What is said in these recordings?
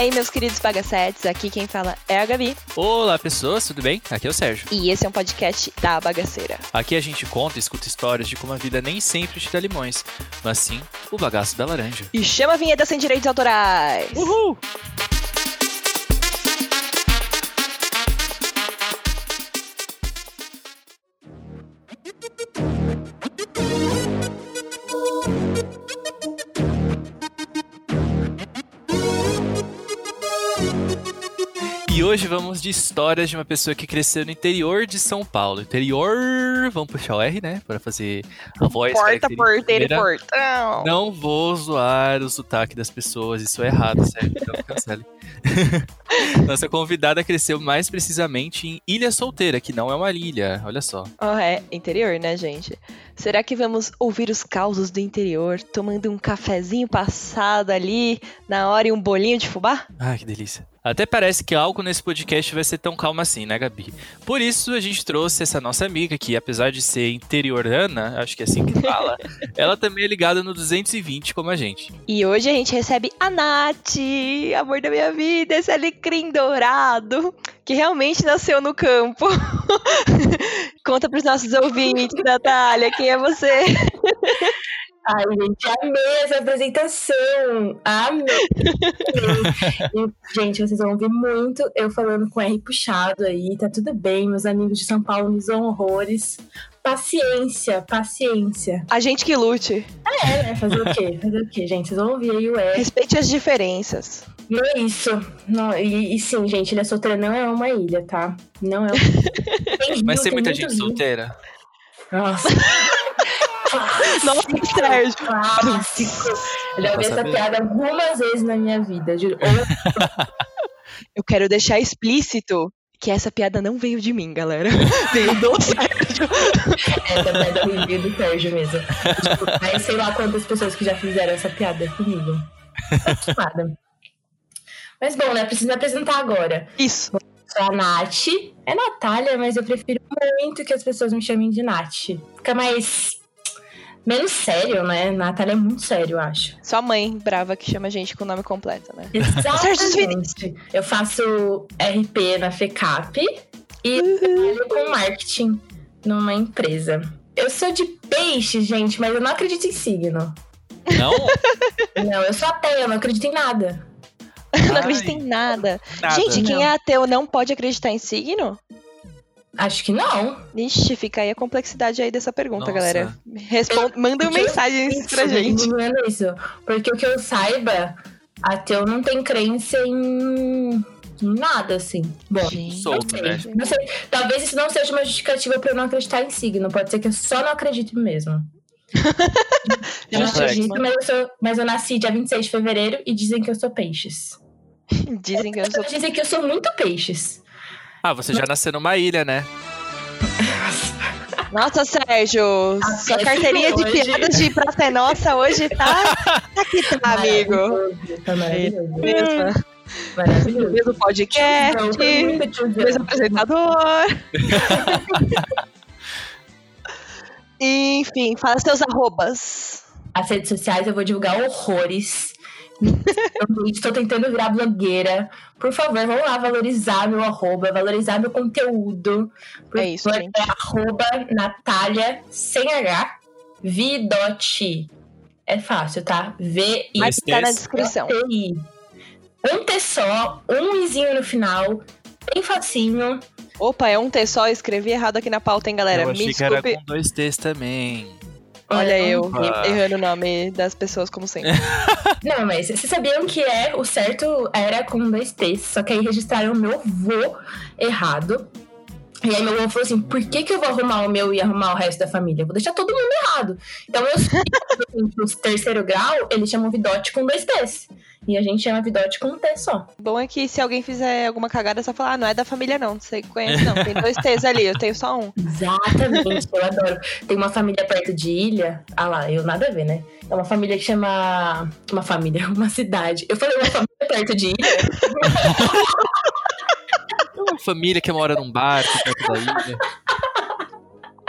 aí, meus queridos bagacetes, aqui quem fala é a Gabi. Olá, pessoas, tudo bem? Aqui é o Sérgio. E esse é um podcast da bagaceira. Aqui a gente conta e escuta histórias de como a vida nem sempre te dá limões, mas sim o bagaço da laranja. E chama a vinheta sem direitos autorais. Uhul! Hoje vamos de histórias de uma pessoa que cresceu no interior de São Paulo. Interior, vamos puxar o R, né? Para fazer a voz. Porta, porteiro portão. Não vou zoar o sotaque das pessoas, isso é errado, sério, então cancele. Nossa convidada cresceu mais precisamente em Ilha Solteira, que não é uma ilha, olha só. Oh, é, interior, né, gente? Será que vamos ouvir os causos do interior, tomando um cafezinho passado ali na hora e um bolinho de fubá? Ai, que delícia. Até parece que algo nesse podcast vai ser tão calmo assim, né, Gabi? Por isso a gente trouxe essa nossa amiga, que apesar de ser interiorana, acho que é assim que fala, ela também é ligada no 220 como a gente. E hoje a gente recebe a Nath, amor da minha vida, esse alecrim dourado, que realmente nasceu no campo. Conta pros nossos ouvintes, Natália, quem é você? Ai, gente, amei essa apresentação. Amei. E, gente, vocês vão ouvir muito eu falando com R puxado aí. Tá tudo bem, meus amigos de São Paulo me zoam horrores. Paciência, paciência. A gente que lute. É, né? Fazer o quê? Fazer o quê, gente? Vocês vão ouvir aí o R. Respeite as diferenças. Não é isso. Não, e, e sim, gente, Ilha Solteira não é uma ilha, tá? Não é uma... Mas tem muita gente rio. solteira? Nossa. Nossa, Sérgio. Clássico. Eu já ouvi essa piada algumas vezes na minha vida. Juro. Eu quero deixar explícito que essa piada não veio de mim, galera. Veio do Sérgio. Essa piada review do Sérgio mesmo. Tipo, mas sei lá quantas pessoas que já fizeram essa piada comigo. Acostumada. Mas bom, né? Preciso me apresentar agora. Isso. Sou a Nath. É Natália, mas eu prefiro muito que as pessoas me chamem de Nath. Fica mais. menos sério, né? Natália é muito sério, eu acho. Sua mãe brava que chama a gente com o nome completo, né? Exatamente. Eu faço RP na FECAP e trabalho com marketing numa empresa. Eu sou de peixe, gente, mas eu não acredito em signo. Não? Não, eu sou ateia, eu não acredito em nada. Não acredita em nada. nada. Gente, quem Não. é ateu não pode acreditar em signo? Acho que não. Ixi, fica aí a complexidade aí dessa pergunta, Nossa. galera. Respon... Mandem Porque eu- mensagens pra Isso, gente. Não é isso. Porque o que eu saiba, ateu não tem crença em, nada, assim. Bom, Gente. Solto, não né? sei. Não sei. Talvez isso não seja uma justificativa pra eu não acreditar em signo. Pode ser que eu só não acredito mesmo. eu não acredito, mas eu, sou, mas eu nasci dia 26 de fevereiro e dizem que eu sou peixes. Dizem que eu sou. Dizem que eu sou muito peixes. Ah, você já nasceu numa ilha, né? Nossa, Sérgio, sua esse carteirinha de hoje. piadas de Praça é Nossa hoje tá. Tá que tá, amigo. Tá maravilhoso. Mesmo, Maravilhoso. mesmo podcast, tiozão. mesmo apresentador. Enfim, fala seus arrobas. As redes sociais eu vou divulgar horrores. Estou tentando virar blogueira. Por favor, vamos lá valorizar meu arroba, valorizar meu conteúdo. Por É isso, favor, gente. É arroba Natália sem H, Vidotti. É fácil, tá? V-I-T-I. Mas tá na descrição. Um T só, um izinho no final, bem facinho. Opa, é um T só, escrevi errado aqui na pauta, hein, galera? eu Me achei que era desculpe. com dois T's também. Olha eu, Opa. errando o nome das pessoas, como sempre. Não, mas vocês sabiam que é o certo era com dois T's, só que aí registraram o meu vô errado. E aí meu avô falou assim, por que, que eu vou arrumar o meu e arrumar o resto da família? Eu vou deixar todo mundo errado. Então eu sei que os terceiro grau, eles chamam Vidote com dois T's. E a gente chama Vidote com um T só. Bom é que se alguém fizer alguma cagada, é só falar, ah, não é da família não, não sei conhece não, tem dois T's ali, eu tenho só um. Exatamente, eu adoro. Tem uma família perto de ilha. Ah lá, eu nada a ver, né? É uma família que chama. Uma família, uma cidade. Eu falei uma família perto de ilha. Tem uma família que mora num barco perto da ilha.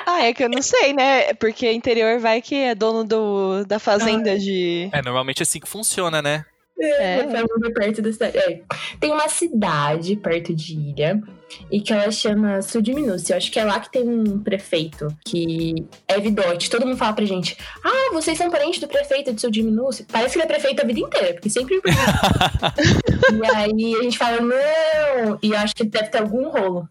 Ah, é que eu não sei, né? Porque interior vai que é dono do, da fazenda de... É, normalmente é assim que funciona, né? É. Família é perto da cidade. É. Tem uma cidade perto de Ilha e que ela chama Sudminúcia. Eu acho que é lá que tem um prefeito que é vidote. Todo mundo fala pra gente: Ah, vocês são parentes do prefeito de Sudminúcia? Parece que ele é prefeito a vida inteira, porque sempre. e aí a gente fala: Não! E eu acho que deve ter algum rolo.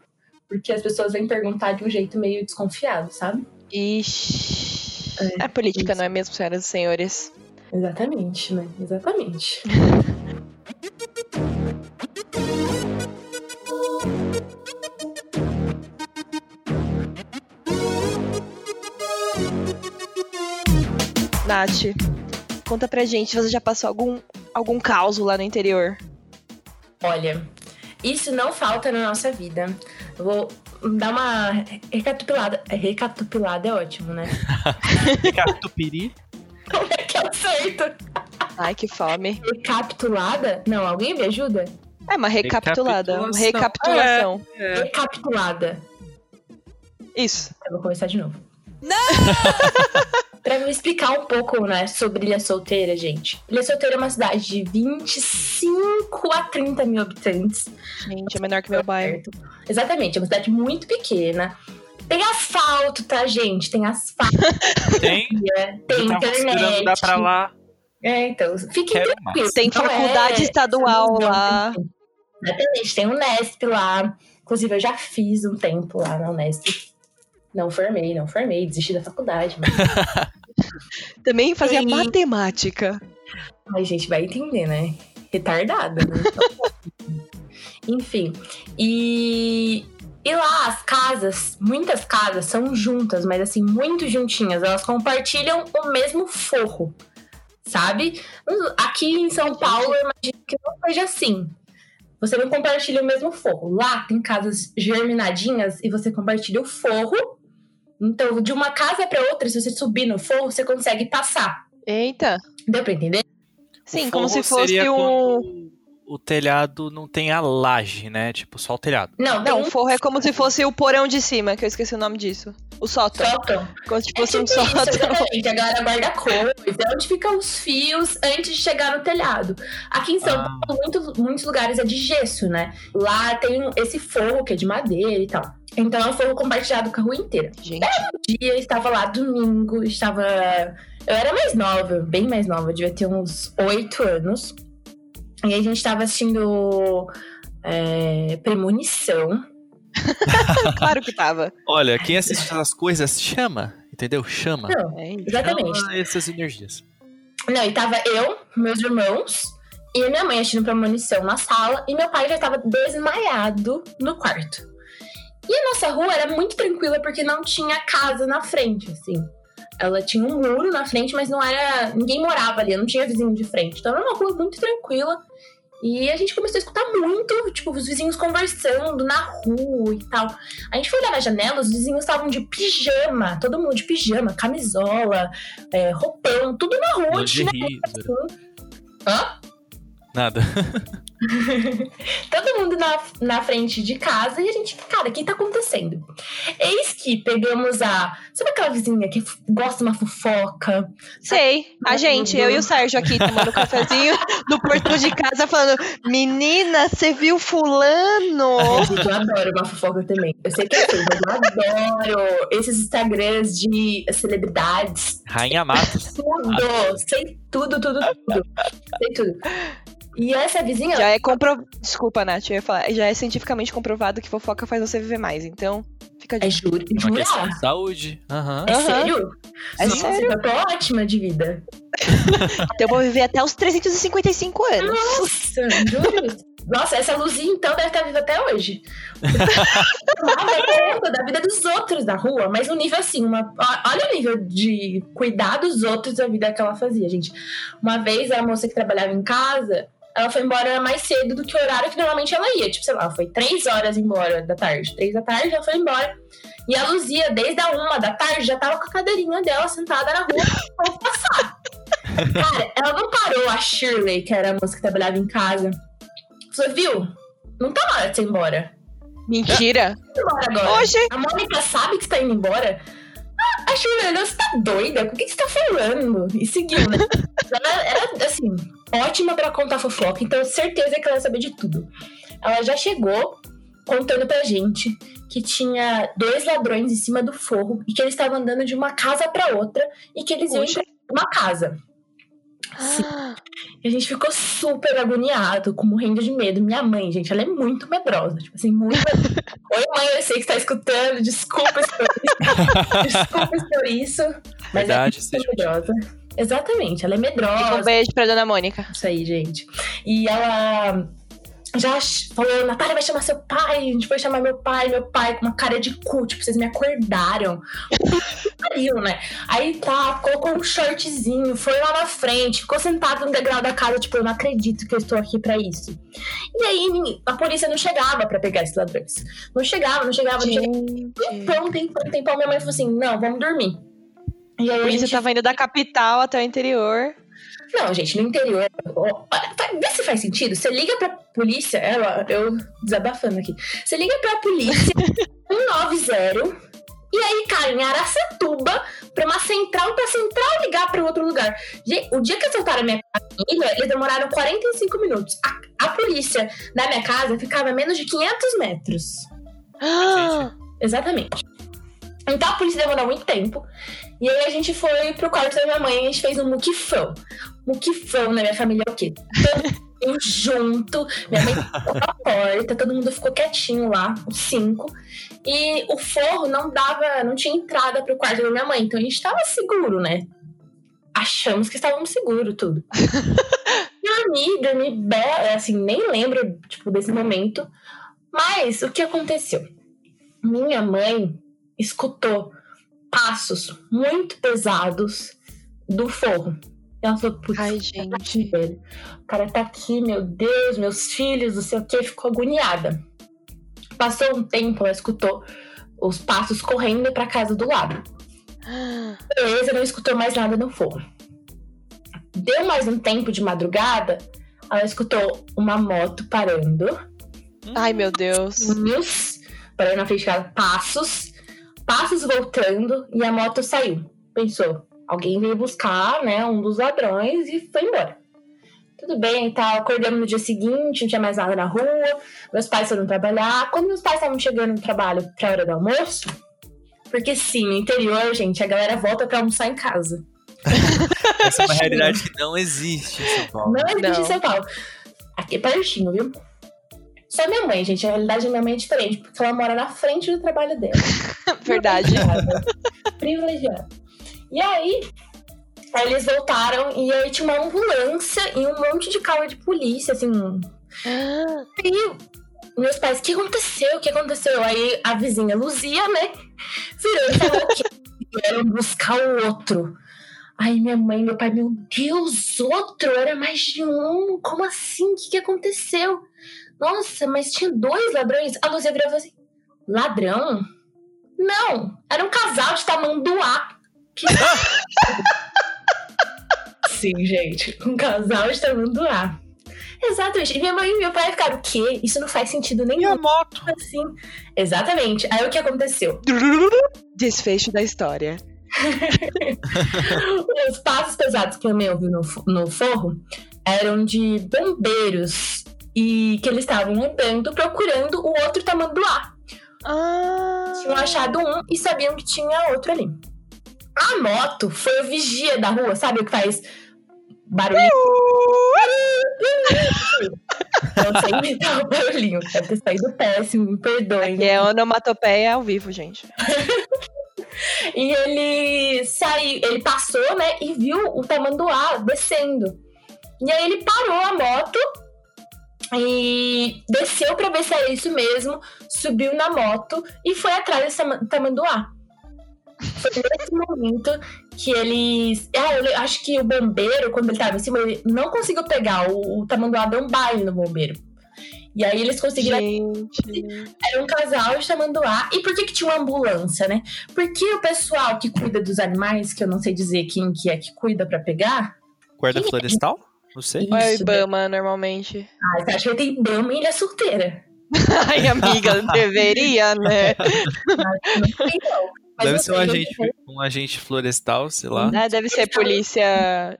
Porque as pessoas vêm perguntar de um jeito meio desconfiado, sabe? Ixi. É, É política, isso. não é mesmo, senhoras e senhores? Exatamente, né? Exatamente. Nath, conta pra gente, você já passou algum, algum caos lá no interior? Olha, isso não falta na nossa vida. Eu vou dar uma recapitulada. Recapitulada é ótimo, né? Catupiri. Como é que é certo? Ai, que fome. Recapitulada? Não, alguém me ajuda? É uma recapitulada, uma Recapitulação. recapitulação. É. Recapitulada. Isso. Eu vou começar de novo. Não! pra me explicar um pouco, né, sobre Ilha Solteira, gente. Ilha Solteira é uma cidade de 25 a 30 mil habitantes. Gente, é menor que meu bairro. Exatamente, é uma cidade muito pequena. Tem asfalto, tá, gente? Tem asfalto, Tem. tem internet. dar pra lá. É, então, fiquem Quero tranquilos. Tem não faculdade é- estadual não, lá. tem- Exatamente, tem o Unesp lá. Inclusive, eu já fiz um tempo lá na Unesp. Não formei, não formei, desisti da faculdade. Mas... Também fazia E- matemática. Mas a gente vai entender, né? Retardada, né? Enfim. E, e lá as casas, muitas casas são juntas, mas assim, muito juntinhas. Elas compartilham o mesmo forro, sabe? Aqui em São Paulo, eu imagino que não seja assim. Você não compartilha o mesmo forro. Lá tem casas germinadinhas e você compartilha o forro. Então, de uma casa para outra, se você subir no forro, você consegue passar. Eita. Deu pra entender? Sim, O como se forro fosse um. quando O telhado não tem a laje, né? Tipo, só o telhado. Não, tem Não, um o forro é como se fosse o porão de cima, que eu esqueci o nome disso. O sótão. sótão. Como se É fosse um tipo isso, sótão. exatamente. A galera guarda coisa. É onde ficam os fios antes de chegar no telhado. Aqui em São Ah. Paulo, muitos, muitos lugares é de gesso, né? Lá tem um- esse forro que é de madeira e tal. Então é um forro compartilhado com a rua inteira. Gente, Um dia eu estava lá domingo, estava. Eu era mais nova, bem mais nova, devia ter uns oito anos. E aí a gente estava assistindo é, Premonição. claro que tava. Olha, quem assiste essas coisas chama, entendeu? Chama. Não, É exatamente. Chama essas energias. Não, e tava eu, meus irmãos e a minha mãe assistindo premonição na sala e meu pai já tava desmaiado no quarto. E a nossa rua era muito tranquila porque não tinha casa na frente, assim. Ela tinha um muro na frente, mas não era. Ninguém morava ali, não tinha vizinho de frente. Então era uma rua muito tranquila. E a gente começou a escutar muito, tipo, os vizinhos conversando na rua e tal. A gente foi olhar na janela, os vizinhos estavam de pijama, todo mundo de pijama, camisola, é, roupão, tudo na rua, Lingerie. Hã? Nada. Todo mundo na, na frente de casa e a gente, cara, o que tá acontecendo? Eis que pegamos a. Sabe aquela vizinha que gosta de uma fofoca? Sei. A gente, eu e o Sérgio aqui tomando cafezinho no portão de casa falando: Menina, você viu fulano? Gente, eu adoro uma fofoca também. Eu sei que é feio, mas eu adoro esses Instagrams de celebridades. Rainha Matos. Tudo! Sei tudo, tudo, tudo. Sei tudo. E essa vizinha. Já é compro... Desculpa, Nath, eu ia falar. Já é cientificamente comprovado que fofoca faz você viver mais. Então, fica de É juro, É uma questão de saúde. Aham. É Aham. sério? É Nossa, sério. Eu tô ótima de vida. Então eu vou viver até os 355 anos. Nossa, juro. Nossa, essa luzinha então deve estar viva até hoje. Da vida dos outros da rua, mas um nível assim, uma, olha o nível de cuidar dos outros da vida que ela fazia, gente. Uma vez a moça que trabalhava em casa, ela foi embora mais cedo do que o horário que normalmente ela ia. Tipo, sei lá, foi três horas embora da tarde. Três da tarde, ela foi embora. E a Luzia, desde a uma da tarde, já tava com a cadeirinha dela sentada na rua pra passar. Cara, ela não parou a Shirley, que era a moça que trabalhava em casa. Falou, viu? Não tá na hora de você ir embora. Mentira. Embora agora. Oxe. A Mônica sabe que você tá indo embora? Ah, A Juliana, você tá doida? Com o que você tá falando? E seguiu, né? Ela era, assim, ótima pra contar fofoca, então certeza que ela ia saber de tudo. Ela já chegou contando pra gente que tinha dois ladrões em cima do forro e que eles estavam andando de uma casa para outra e que eles iam entrar numa casa. Sim. E a gente ficou super agoniado, com morrendo de medo. Minha mãe, gente, ela é muito medrosa. Tipo assim, muito medrosa. Oi, mãe, eu sei que você tá escutando. Desculpa por isso. Desculpa por isso. Mas Verdade, é muito medrosa. Exatamente, ela é medrosa. Um beijo pra dona Mônica. Isso aí, gente. E ela já falou, Natália vai chamar seu pai, a gente foi chamar meu pai, meu pai com uma cara de cu, tipo, vocês me acordaram. Pariu, né? Aí tá, colocou um shortzinho, foi lá na frente, ficou sentado no degrau da casa, tipo, eu não acredito que eu estou aqui pra isso. E aí a polícia não chegava pra pegar esses ladrões. Não chegava, não chegava, não chegava. Gente. Tempão, tempão, tempão, minha mãe falou assim, não, vamos dormir. E aí A gente tava indo da capital até o interior. Não, gente, no interior. Vê se faz sentido. Você liga pra polícia. Eu desabafando aqui. Você liga pra polícia 190 e aí cai em Araçatuba pra uma central, pra central ligar pra outro lugar. Gente, o dia que assaltaram a minha família, eles demoraram 45 minutos. A, a polícia da minha casa ficava a menos de 500 metros. Ah, Exatamente. Então a polícia demorou muito tempo. E aí a gente foi pro quarto da minha mãe e a gente fez um muquifão. Muquifão na minha família é o quê? Mundo junto, minha mãe ficou na porta, todo mundo ficou quietinho lá, os cinco. E o forro não dava, não tinha entrada pro quarto da minha mãe, então a gente tava seguro, né? Achamos que estávamos seguros, tudo. dormi, dormi bem, assim, nem lembro, tipo, desse momento. Mas o que aconteceu? Minha mãe escutou passos muito pesados do forro. Ela falou, putz, Ai, gente. O cara tá aqui, meu Deus, meus filhos, não sei o que, ficou agoniada. Passou um tempo, ela escutou os passos correndo pra casa do lado. Beleza, não escutou mais nada no forro. Deu mais um tempo de madrugada, ela escutou uma moto parando Ai, meu Deus. parando na frente de casa, passos, passos voltando e a moto saiu. Pensou, alguém veio buscar, né, um dos ladrões e foi embora. Tudo bem, tá, acordamos no dia seguinte, não tinha mais nada na rua, meus pais foram trabalhar. Quando meus pais estavam chegando no trabalho pra hora do almoço, porque sim, no interior, gente, a galera volta pra almoçar em casa. Essa é uma realidade que não existe em São Paulo. Não existe Não. em São Paulo. Aqui é pertinho, viu? Só minha mãe, gente. A realidade da minha mãe é diferente, porque ela mora na frente do trabalho dela. Verdade. Privilegiada. E aí, eles voltaram e aí tinha uma ambulância e um monte de carro de polícia, assim. Ah, E meus pais, o que aconteceu? O que aconteceu? Aí a vizinha Luzia, né? Virou e falou que vieram buscar o outro. Aí minha mãe meu pai, meu Deus, outro? Era mais de um? Como assim? O que, que aconteceu? Nossa, mas tinha dois ladrões? A Luzia virou e assim: ladrão? Não, era um casal de tamanduá. Que... Sim, gente, um casal de tamanduá. Exatamente. E minha mãe e meu pai ficaram, o quê? Isso não faz sentido E nenhum. a moto? Assim. Exatamente. Aí o que aconteceu? Desfecho da história. Os passos pesados que a minha ouviu no, no forro eram de bombeiros e que eles estavam andando procurando o outro tamanduá. Ah, Tinham achado um e sabiam que tinha outro ali. A moto foi o vigia da rua, sabe o que faz barulho? Não sei imitar o barulhinho. Deve ter saído péssimo, me perdoem. que é onomatopeia ao vivo, gente. E ele saiu, ele passou, né, e viu o tamanduá descendo. E aí ele parou a moto e desceu pra ver se era isso mesmo, subiu na moto e foi atrás desse tama- tamanduá. Foi nesse momento que eles. Ah, eu acho que o bombeiro, quando ele tava em cima, ele não conseguiu pegar. O, o tamanduá deu um baile no bombeiro. E aí eles conseguiram Gente. era um casal de tamanduá. E por que, que tinha uma ambulância, né? Porque o pessoal que cuida dos animais, que eu não sei dizer quem que é que cuida pra pegar. Guarda florestal? Não sei. Ou é o Isso, Ibama, normalmente. Ah, você acha que ele tem Ibama e ele é solteira? Ai, amiga, deveria, né? Não sei, não. Mas Deve ser um agente, um agente florestal, sei lá. Ah, deve ser polícia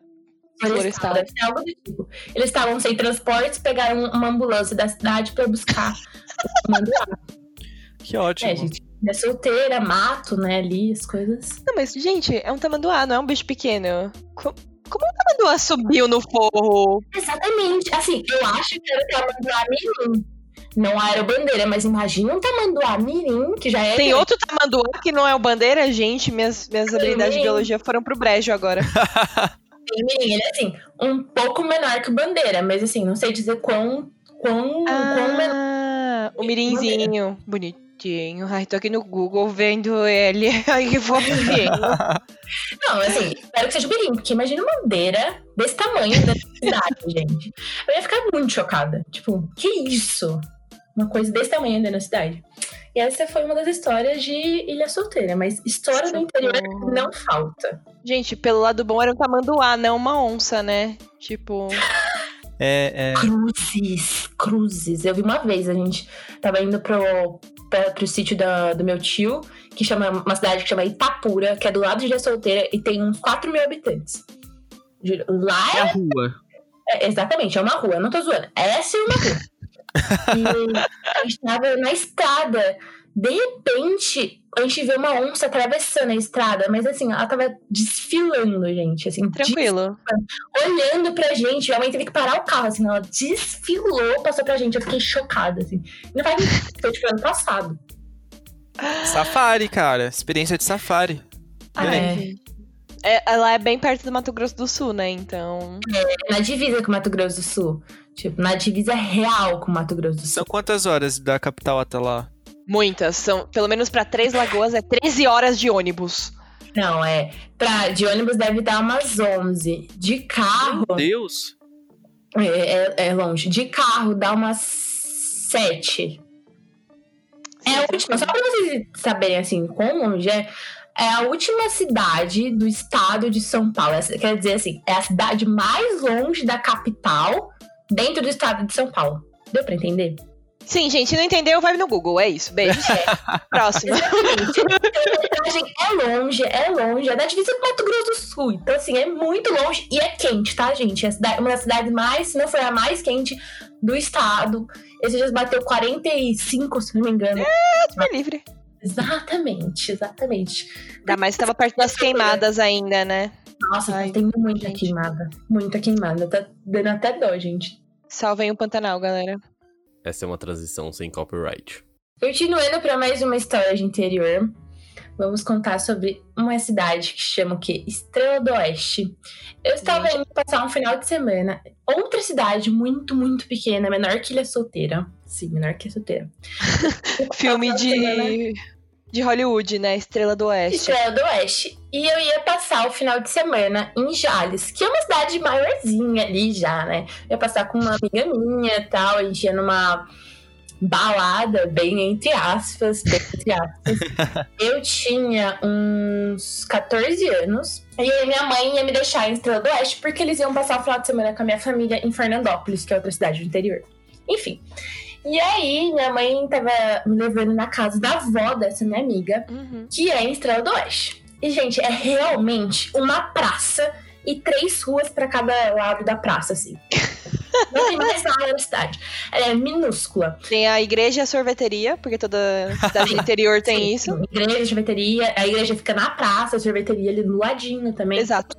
florestal. Deve ser algo do tipo. Eles estavam sem transportes, pegaram uma ambulância da cidade pra buscar o. Que ótimo. É, gente. É solteira, mato, né, ali, as coisas. Não, mas, gente, é um tamanduá, não é um bicho pequeno. Como um tamanduá subiu no forro? Exatamente. Assim, eu acho que era o tamanduá mirim. Não era o bandeira, mas imagina um tamanduá mirim, que já é... Tem outro tamanduá que não é o bandeira? Gente, minhas, minhas habilidades de biologia foram pro brejo agora. Tem mirim, ele é assim, um pouco menor que o bandeira, mas assim, não sei dizer quão... Quão, quão menor. Ah, o mirinzinho. Bonitinho. Ai, tô aqui no Google vendo ele. Ai, que fofinho. Não, assim, espero que seja o porque imagina uma bandeira desse tamanho da cidade, gente. Eu ia ficar muito chocada. Tipo, que isso? Uma coisa desse tamanho ainda na cidade. E essa foi uma das histórias de Ilha Solteira, mas história do interior não falta. Gente, pelo lado bom era um tamanduá, não uma onça, né? Tipo. É, é. Cruzes, cruzes. Eu vi uma vez, a gente tava indo pro, pra, pro sítio da- do meu tio, que chama uma cidade que chama Itapura, que é do lado de Ilha Solteira e tem uns 4 mil habitantes. Lá É a rua. é, exatamente, é uma rua, eu não tô zoando. Essa é uma rua. e a gente tava na estrada. De repente, a gente vê uma onça atravessando a estrada, mas assim, ela tava desfilando, gente. Assim, Tranquilo. olhando pra gente. Minha mãe teve que parar o carro, assim, ela desfilou, passou pra gente. Eu fiquei chocada, assim. Não faz muito, foi tipo ano passado. Safari, cara. Experiência de safari. Ah, é. É, ela é bem perto do Mato Grosso do Sul, né? Então. Na divisa com o Mato Grosso do Sul. Tipo, na divisa real com o Mato Grosso do Sul. São quantas horas da capital até lá? Muitas. São, pelo menos pra Três Lagoas, é 13 horas de ônibus. Não, é. Pra, de ônibus deve dar umas 11. De carro. Meu Deus. É, é- é longe. De carro dá umas 7. É a última, só pra vocês saberem assim, quão longe é. É a última cidade do estado de São Paulo. Essa- Quer dizer assim, é a cidade mais longe da capital dentro do estado de São Paulo. Deu pra entender? Sim, gente, não entendeu? Vai no Google. É isso. Beijo. Próxima. Exatamente. A metragem é longe, é longe. É da divisa com Mato Grosso do Sul. Então, assim, é muito longe e é quente, tá, gente? É uma das cidades mais, se não for a mais quente do estado. Esses dias bateu 45, se não me engano. É livre. Exatamente, exatamente. Ainda mais que tava perto das queimadas ainda, né? Nossa, Ai, tem muita gente. queimada. Muita queimada. Tá dando até dó, gente. Salvem o Pantanal, galera. Essa é uma transição sem copyright. Continuando para mais uma história de interior, vamos contar sobre uma cidade que chama o quê? Estrela do Oeste. Eu estava indo passar um final de semana. Outra cidade muito, muito pequena, menor que Ilha Solteira. Sim, menor que Ilha Solteira. Filme final semana- de, Hollywood, né? Estrela do Oeste. Estrela do Oeste. E eu ia passar o final de semana em Jales, que é uma cidade maiorzinha ali já, né? Eu ia passar com uma amiga minha e tal, a gente ia numa balada, bem entre aspas, bem entre aspas. eu tinha uns 14 anos. E aí minha mãe ia me deixar em Estrela do Oeste, porque eles iam passar o final de semana com a minha família em Fernandópolis, que é outra cidade do interior. Enfim. E aí, minha mãe tava me levando na casa da avó dessa minha amiga Uhum. que é em Estrela do Oeste. E, gente, é realmente uma praça e três ruas pra cada lado da praça, assim. Não tem mais nada na cidade. Ela é minúscula. Tem a igreja e a sorveteria, porque toda cidade do interior tem Sim, isso. Igreja, sorveteria. A igreja fica na praça, a sorveteria ali no ladinho também. Exato.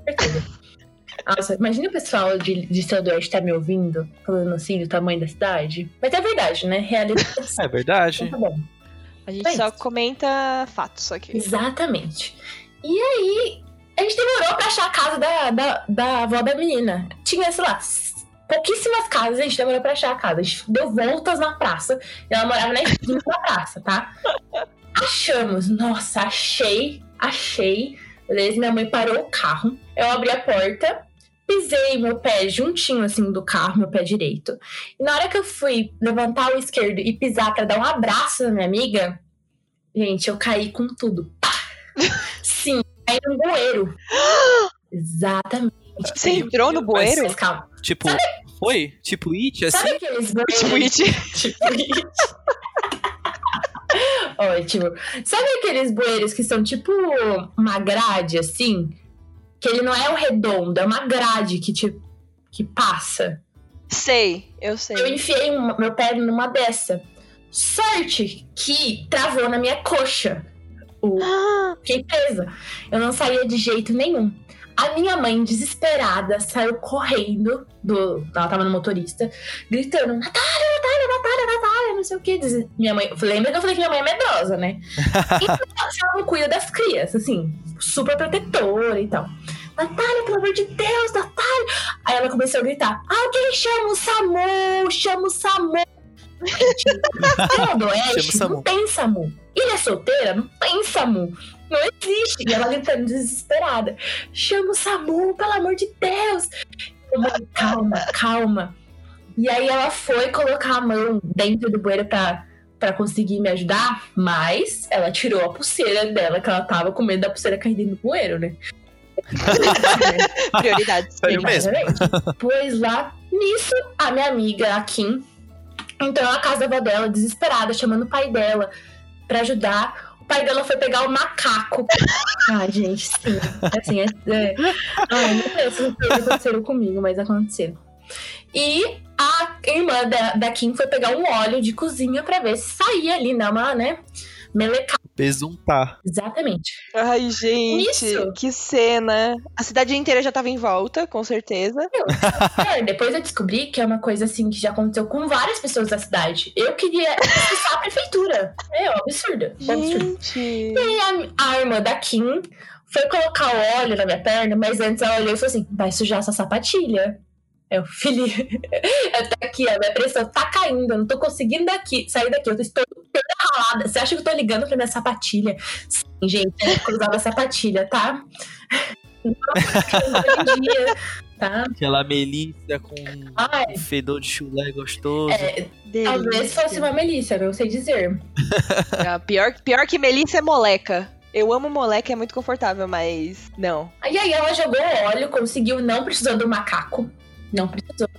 Nossa, imagina o pessoal de, de do Oeste tá me ouvindo, falando assim do tamanho da cidade. Mas é verdade, né? Realidade. É verdade. Tá bom. A gente É só isso. comenta fatos aqui. Exatamente. E aí, a gente demorou pra achar a casa da, da, da avó da menina. Tinha, sei lá, pouquíssimas casas, a gente demorou pra achar a casa. A gente deu voltas na praça. E ela morava na esquina da praça, tá? Achamos. Nossa, achei, achei. Beleza, minha mãe parou o carro. Eu abri a porta, pisei meu pé juntinho assim do carro, meu pé direito. E na hora que eu fui levantar o esquerdo e pisar pra dar um abraço na minha amiga, gente, eu caí com tudo. Pá! Sim, caí no bueiro. Exatamente. Você entrou no bueiro? Tipo, foi? Tipo, it, assim? Sabe aqueles Tipo, it. Tipo isso. Ótimo. Sabe aqueles bueiros que são tipo uma grade assim? Que ele não é um redondo, é uma grade que te que passa. Sei, eu sei. Eu enfiei um- meu pé numa dessa. Sorte que travou na minha coxa. O, Ah, fiquei presa. Eu não saía de jeito nenhum. A minha mãe, desesperada, saiu correndo do. Ela tava no motorista, gritando: Natália, Natália, Natália, Natália, não sei o que. Minha mãe. Lembra que eu falei que minha mãe é medrosa, né? Então, ela não cuida das crianças, assim, super protetora e tal. Natália, pelo amor de Deus, Natália. Aí ela começou a gritar: Alguém chama o SAMU, chama o SAMU. Ilha do Oeste não tem SAMU. Ilha solteira não tem SAMU. Não existe. E ela gritando desesperada: Chama o SAMU, pelo amor de Deus. Eu, calma, calma. E aí ela foi colocar a mão dentro do bueiro pra, pra conseguir me ajudar, mas ela tirou a pulseira dela, que ela tava com medo da pulseira cair dentro do bueiro, né? prioridades. Sério mesmo? Exatamente. Pois lá, nisso, a minha amiga, a Kim, entrou na casa da avó dela, desesperada, chamando o pai dela pra ajudar. O pai dela foi pegar o macaco. Ai, gente, sim. Assim, é. é... Ai, não sei se aconteceram comigo, mas aconteceram. E a irmã da, da Kim foi pegar um óleo de cozinha pra ver se saía ali, dar uma, né? Melecada. Besuntar. Exatamente. Ai, gente, Isso. que cena. A cidade inteira já tava em volta, com certeza. É, depois eu descobri que é uma coisa assim que já aconteceu com várias pessoas da cidade. Eu queria expulsar a prefeitura. É um absurdo. um absurdo. Gente. E a, a irmã da Kim foi colocar o óleo na minha perna, mas antes ela olhou e falou assim: vai sujar essa sapatilha. Eu, filho, eu tô aqui, a minha pressão tá caindo, eu não tô conseguindo daqui, sair daqui, eu estou toda ralada. Você acha que eu tô ligando pra minha sapatilha? Sim, gente, eu usava sapatilha, tá? Não, dia, tá? Aquela melissa com Ai, um fedor de chulé gostoso. é, talvez fosse uma Melissa, não sei dizer. Ah, pior, pior que Melissa é moleca. Eu amo moleca, é muito confortável, mas não. E aí ela jogou o óleo, conseguiu, não precisou do macaco. Não precisou.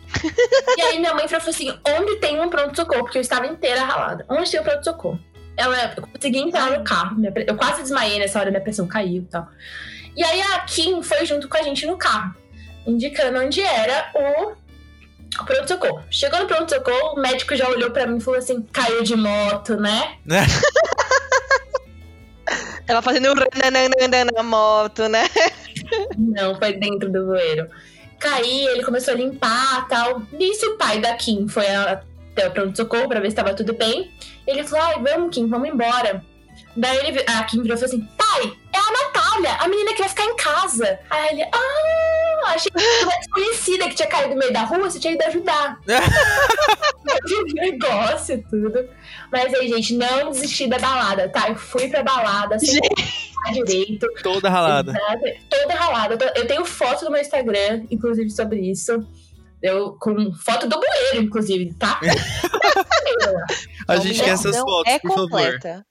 e aí minha mãe falou assim: onde tem um pronto-socorro? Porque eu estava inteira ralada. Onde tem um pronto-socorro? Ela eu consegui entrar no carro. Eu quase desmaiei nessa hora, minha pressão caiu e tal. E aí a Kim foi junto com a gente no carro, indicando onde era o pronto-socorro. Chegou no pronto-socorro, o médico já olhou pra mim e falou assim: caiu de moto, né? Ela fazendo um na moto, né? Não, foi dentro do bueiro. Caí, ele começou a limpar tal. Nisso, o pai da Kim foi até o pronto-socorro pra ver se tava tudo bem. Ele falou: Ai, vamos, Kim, vamos embora. Daí ele, a Kim virou e falou assim: Pai, é a Natália, a menina que vai ficar em casa. Aí ele: Ah, achei que era uma desconhecida que tinha caído no meio da rua, você tinha ido ajudar. Negócio e tudo. Mas aí, gente, não desisti da balada, tá? Eu fui pra balada, pensar direito. Toda ralada. Exato. Toda ralada. Eu tenho foto no meu Instagram, inclusive, sobre isso. Eu, com foto do bueiro, inclusive, tá? A gente Não, quer essas fotos, é por favor. completa.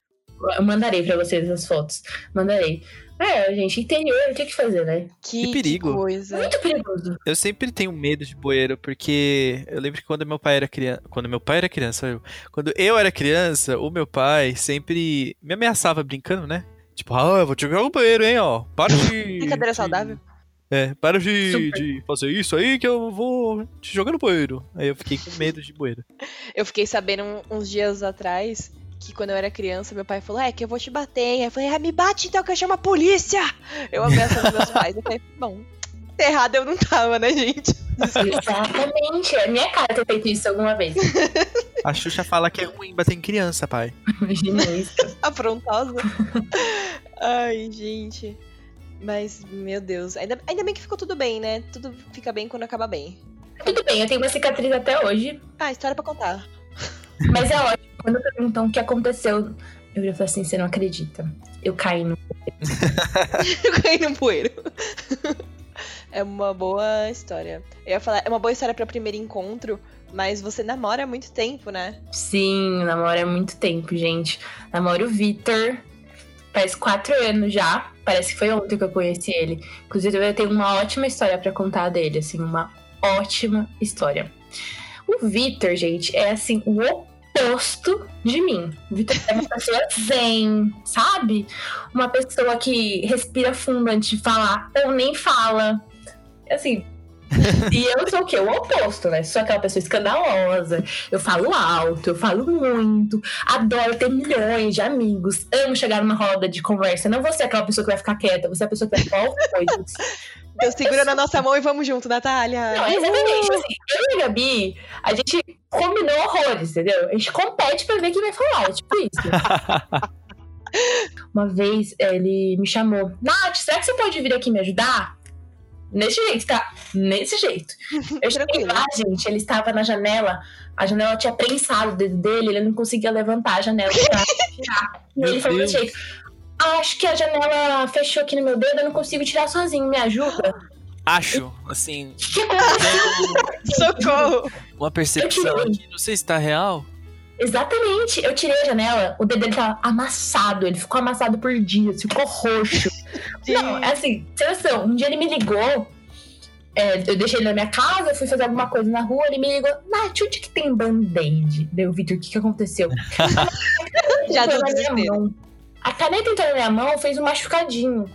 Eu mandarei pra vocês as fotos. Mandarei. É, gente, interior, o que que fazer, né? Que, Que perigo. coisa. Muito perigoso. Eu sempre tenho medo de bueiro, porque eu lembro que quando meu pai era criança. Quando meu pai era criança, eu. Quando eu era criança, o meu pai sempre me ameaçava brincando, né? Tipo, ah, eu vou te jogar no bueiro, hein, ó. Para de. Brincadeira de- saudável. É, para de, de fazer isso aí que eu vou te jogar no bueiro. Aí eu fiquei com medo de bueiro. Eu fiquei sabendo uns dias atrás que quando eu era criança, meu pai falou: É, que eu vou te bater, hein? Aí eu falei: Ah, me bate então que eu chamo a polícia! Eu ameaçando meus pais. Eu falei: Bom, errado eu não tava, né, gente? Exatamente. É minha cara ter feito isso alguma vez. A Xuxa fala que é ruim bater em criança, pai. Imagina isso. Afrontosa. Ai, gente. Mas, meu Deus. Ainda, ainda bem que ficou tudo bem, né? Tudo fica bem quando acaba bem. Tudo bem, eu tenho uma cicatriz até hoje. Ah, história pra contar. Mas é ótimo. Quando perguntam o que aconteceu, eu já falei assim: você não acredita. Eu caí no. Eu caí no poeiro. É uma boa história. Eu ia falar, é uma boa história pra primeiro encontro, mas você namora há muito tempo, né? Sim, namoro há muito tempo, gente. Namoro o Vitor. Faz quatro anos já. Parece que foi ontem que eu conheci ele. Inclusive, eu tenho uma ótima história pra contar dele, assim, uma ótima história. O Vitor, gente, é assim, o oposto de mim. O Vitor é uma pessoa zen, sabe? Uma pessoa que respira fundo antes de falar, ou nem fala. Assim. e eu sou o quê? O oposto, né? Sou aquela pessoa escandalosa. Eu falo alto, eu falo muito. Adoro ter milhões de amigos. Amo chegar numa roda de conversa. Não vou ser aquela pessoa que vai ficar quieta, você é a pessoa que vai falar coisas. Então segura na nossa mão e vamos junto, Natália. Não, exatamente. Assim, eu e a Gabi, a gente combinou horrores, entendeu? A gente compete pra ver quem vai falar. É tipo isso. Uma vez ele me chamou, Nath, será que você pode vir aqui me ajudar? Nesse jeito, tá? Nesse jeito. Eu cheguei lá, gente, ele estava na janela, a janela tinha prensado o dedo dele, ele não conseguia levantar a janela pra tirar. E ele falou desse jeito: Acho que a janela fechou aqui no meu dedo, eu não consigo tirar sozinho, me ajuda? Acho, assim. Que aconteceu? Socorro! Uma percepção aqui, não sei se tá real. Exatamente. Eu tirei a janela, o dedo dele tava amassado. Ele ficou amassado por dias, ficou roxo. Não, é assim, sem noção. Um dia ele me ligou. é, eu deixei ele na minha casa, fui fazer alguma coisa na rua, ele me ligou, Nath, onde que tem band-aid? Deu, Vitor, o que que aconteceu? Já deu na minha mão. A caneta entrou na minha mão, fez um machucadinho.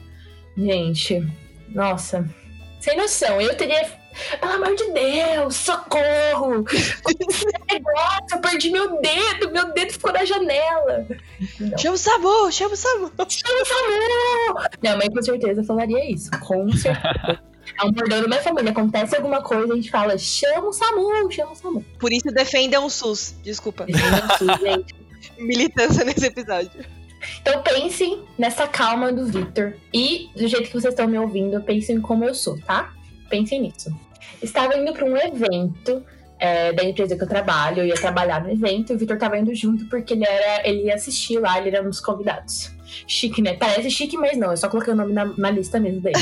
Gente, nossa. Sem noção. Eu teria. Pelo amor de Deus, socorro! Negócio, eu perdi meu dedo, meu dedo ficou na janela. Não. Chama o Samu, chama o Samu. Chama o SAMU! Minha mãe com certeza falaria isso, com certeza. É um bordão da minha família. Acontece alguma coisa, a gente fala, chama o SAMU, chama o SAMU. Por isso defendam o SUS. Desculpa. Gente, Militância nesse episódio. Então pensem nessa calma do Victor. E do jeito que vocês estão me ouvindo, pensem como eu sou, tá? Pensem nisso. Estava indo para um evento é, da empresa que eu trabalho, eu ia trabalhar no evento, e o Victor estava indo junto porque ele era. ele ia assistir lá, ele era um dos convidados. Chique, né? Parece chique, mas não, eu só coloquei o nome na, na lista mesmo dele.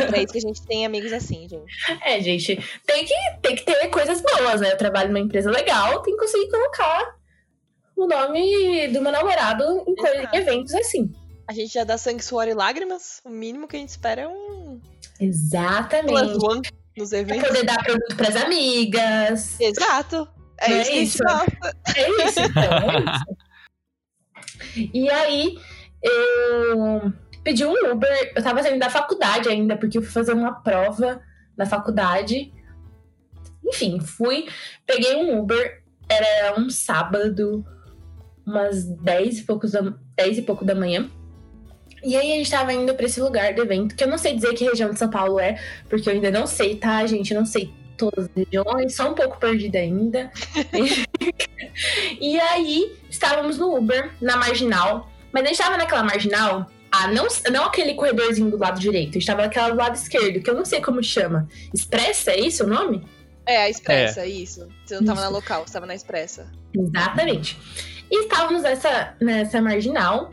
É pra isso que a gente tem amigos assim, gente. é, gente, tem que, tem que ter coisas boas, né? Eu trabalho numa empresa legal, tem que conseguir colocar o nome do meu namorado em, coisa- em eventos assim. A gente já dá sangue, suor e lágrimas. O mínimo que a gente espera é um Exatamente. plus nos Pra eventos. poder dar produto pras amigas. Exato. É é isso. É isso, então, é isso. E aí, eu pedi um Uber. Eu tava saindo da faculdade ainda, porque eu fui fazer uma prova na faculdade. Enfim, fui, peguei um Uber. Era um sábado, umas 10 e, poucos da, 10 e pouco da manhã. E aí a gente tava indo pra esse lugar do evento, que eu não sei dizer que região de São Paulo é, porque eu ainda não sei, tá, gente? Eu não sei todas as regiões, só um pouco perdida ainda. E aí, estávamos no Uber, na marginal. Mas a gente estava naquela marginal, ah, não, não aquele corredorzinho do lado direito, estava naquela do lado esquerdo, que eu não sei como chama. Expressa, é isso o nome? É, a expressa, isso. Você não tava Isso. na local, você tava na expressa. Exatamente. E estávamos nessa, nessa marginal,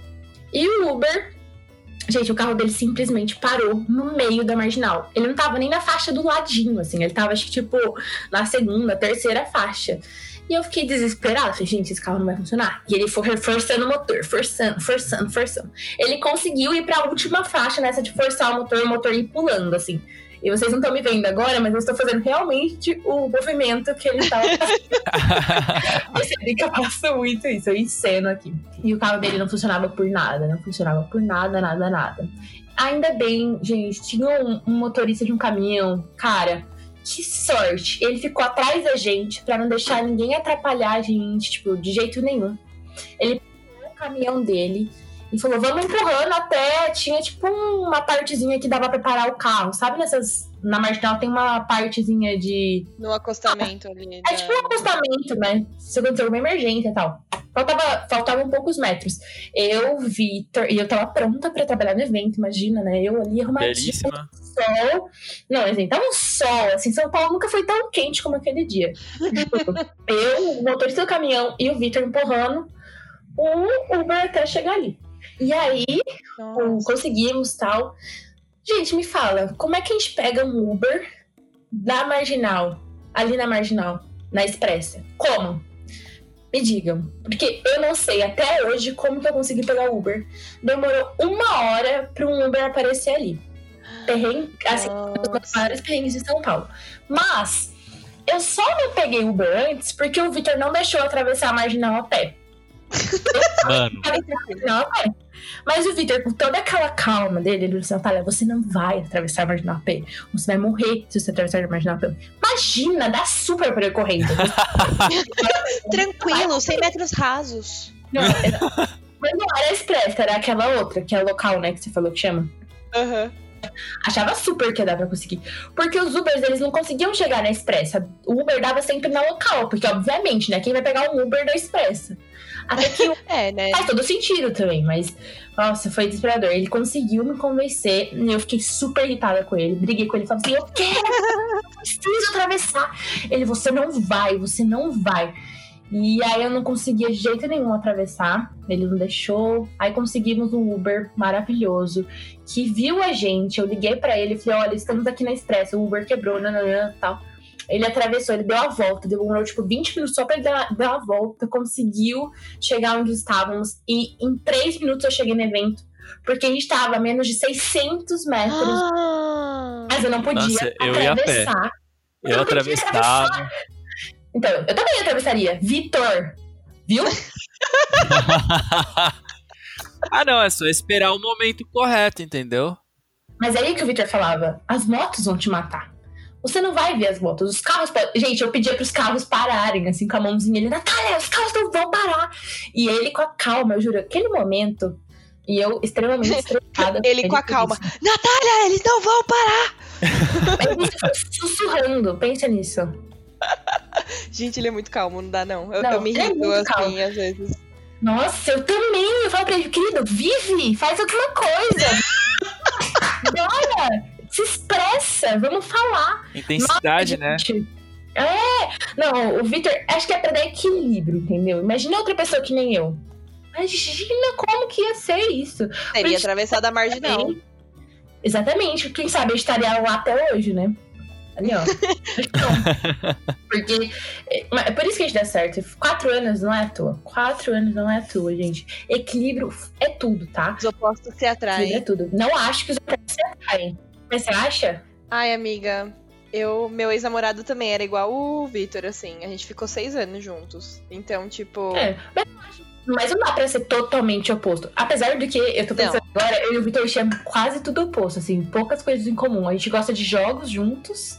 e o Uber. Gente, o carro dele simplesmente parou no meio da marginal. Ele não tava nem na faixa do ladinho, assim. Ele tava, acho que, tipo, na segunda, terceira faixa. E eu fiquei desesperada. Falei, gente, esse carro não vai funcionar. E ele foi reforçando o motor, forçando, forçando, forçando. Ele conseguiu ir pra última faixa nessa de forçar o motor, o motor ir pulando, assim. E vocês não estão me vendo agora, mas eu estou fazendo realmente o movimento que ele estava Percebi que eu faço muito isso, eu enceno aqui. E o carro dele não funcionava por nada, não funcionava por nada, nada, nada. Ainda bem, gente, tinha um, um motorista de um caminhão, cara, que sorte. Ele ficou atrás da gente pra não deixar ninguém atrapalhar a gente, tipo, de jeito nenhum. Ele pegou o caminhão dele e falou: vamos empurrando até. Tinha tipo uma partezinha que dava pra parar o carro, sabe? Nessas. Na marginal tem uma partezinha de No acostamento ali. é da- tipo um acostamento, né? Se acontecer uma emergência e tal. Faltava, faltavam poucos metros. Eu, Vitor, e eu tava pronta pra trabalhar no evento, imagina, né? Eu ali arrumadinha, Belíssima. sol. Não, assim, tava um sol, assim, São Paulo nunca foi tão quente como aquele dia. eu, o motorista do caminhão e o Vitor empurrando o Uber até chegar ali. E aí, Nossa. conseguimos tal. Gente, me fala, como é que a gente pega um Uber da marginal, ali na marginal, na expressa? Como? Me digam. Porque eu não sei até hoje como que eu consegui pegar o Uber. Demorou uma hora para um Uber aparecer ali. Perrengue, assim, um maiores perrengues de São Paulo. Mas Eu só não peguei Uber antes porque o Vitor não deixou atravessar a marginal a pé. Mano, Não, pé. Mas o Vitor, com toda aquela calma dele, ele falou assim: Natália, você não vai atravessar a marginal pé. Você vai morrer se você atravessar a marginal pé. Imagina, dá super pra eu correndo. Tranquilo, 100 metros rasos. Não, era... Mas não era a expressa, era aquela outra, que é local, né? Que você falou que chama. Aham. Achava super que ia dar pra conseguir. Porque os Ubers, eles não conseguiam chegar na expressa. O Uber dava sempre na local, porque obviamente, né? Quem vai pegar um Uber da expressa? Até que É, né? faz todo sentido também, mas nossa, foi desesperador. Ele conseguiu me convencer e eu fiquei super irritada com ele. Briguei com ele, falei assim: Eu quero, eu preciso atravessar. Ele, você não vai, você não vai. E aí eu não conseguia de jeito nenhum atravessar. Ele não deixou. Aí conseguimos um Uber maravilhoso que viu a gente. Eu liguei pra ele e falei: Olha, estamos aqui na Expresso. O Uber quebrou, nananã, tal. Ele atravessou, ele deu a volta, demorou tipo 20 minutos só pra ele dar, dar a volta, conseguiu chegar onde estávamos e em 3 minutos eu cheguei no evento, porque a gente estava a menos de 600 metros, Ah, mas eu não podia Nossa, eu ia a pé. atravessar. eu não podia atravessava. Então, eu também atravessaria. Vitor, viu? ah, não, é só esperar o momento correto, entendeu? Mas é aí que o Vitor falava: as motos vão te matar. Você não vai ver as motos. Os carros. Gente, eu pedia pros carros pararem, assim, com a mãozinha. Ele, Natália, os carros não vão parar. E ele com a calma, eu juro, aquele momento. E eu extremamente estressada. Ele com a calma. isso. Natália, eles não vão parar! Foi sussurrando, pensa nisso. Gente, ele é muito calmo, não dá não. Eu, Não, eu me ele é assim, calmo. às vezes. Nossa, eu também. Eu falo pra ele, querido, vive, faz alguma coisa. Bora, se expressa, vamos falar. Intensidade, né? Gente, É, não, o Victor, acho que é pra dar equilíbrio, entendeu? Imagina outra pessoa que nem eu. Imagina como que ia ser isso. Teria atravessado a marginal. Exatamente, quem sabe eu estaria lá até hoje, né? Ali, ó. Então, Porque. É é por isso que a gente dá certo. Quatro anos não é à toa. Quatro anos não é à toa, gente. Equilíbrio é tudo, tá? Os opostos se Equilíbrio é atraem. tudo. Não acho que os opostos se atraem. Mas você acha? Ai, amiga, eu, meu ex-namorado também era igual o Vitor, assim. A gente ficou seis anos juntos. Então, tipo. É. Mas, não dá pra ser totalmente oposto. Apesar de que eu tô pensando agora, eu e o Vitor tínhamos quase tudo oposto, assim, poucas coisas em comum. A gente gosta de jogos juntos.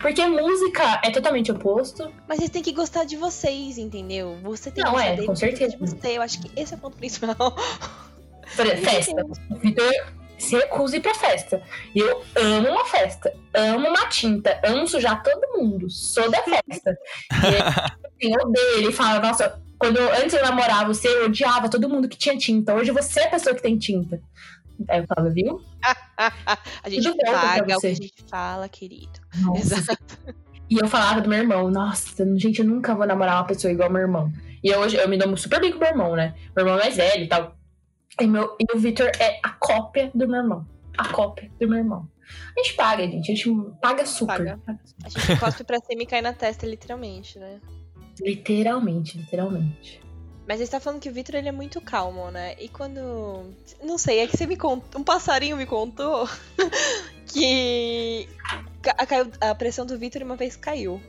Porque música é totalmente oposto. Mas vocês têm que gostar de vocês, entendeu? Você tem Não, que gostar é, dele com certeza. de você. Eu acho que esse é o ponto principal. Por festa. Vitor se recusa a ir pra festa. E eu amo uma festa. Amo uma tinta. Amo sujar todo mundo. Sou da festa. E ele, assim, eu odeio. Ele fala, nossa, quando eu- antes eu namorava você, eu odiava todo mundo que tinha tinta. Hoje você é a pessoa que tem tinta. Aí eu falava, viu? a gente Tudo paga o que a gente fala, querido. Nossa. Exato. E eu falava do meu irmão, nossa, gente, eu nunca vou namorar uma pessoa igual meu irmão. E hoje eu me dou super bem com meu irmão, né? Meu irmão é mais velho e tal. E, meu, e o Victor é a cópia do meu irmão. A cópia do meu irmão. A gente paga, gente. A gente paga super. Paga. A gente cospe pra cima e cai na testa, literalmente, né? Literalmente, literalmente. Mas você tá falando que o Vitor ele é muito calmo, né? E quando. Não sei, é que você me contou. Um passarinho me contou que caiu- a pressão do Vitor uma vez caiu.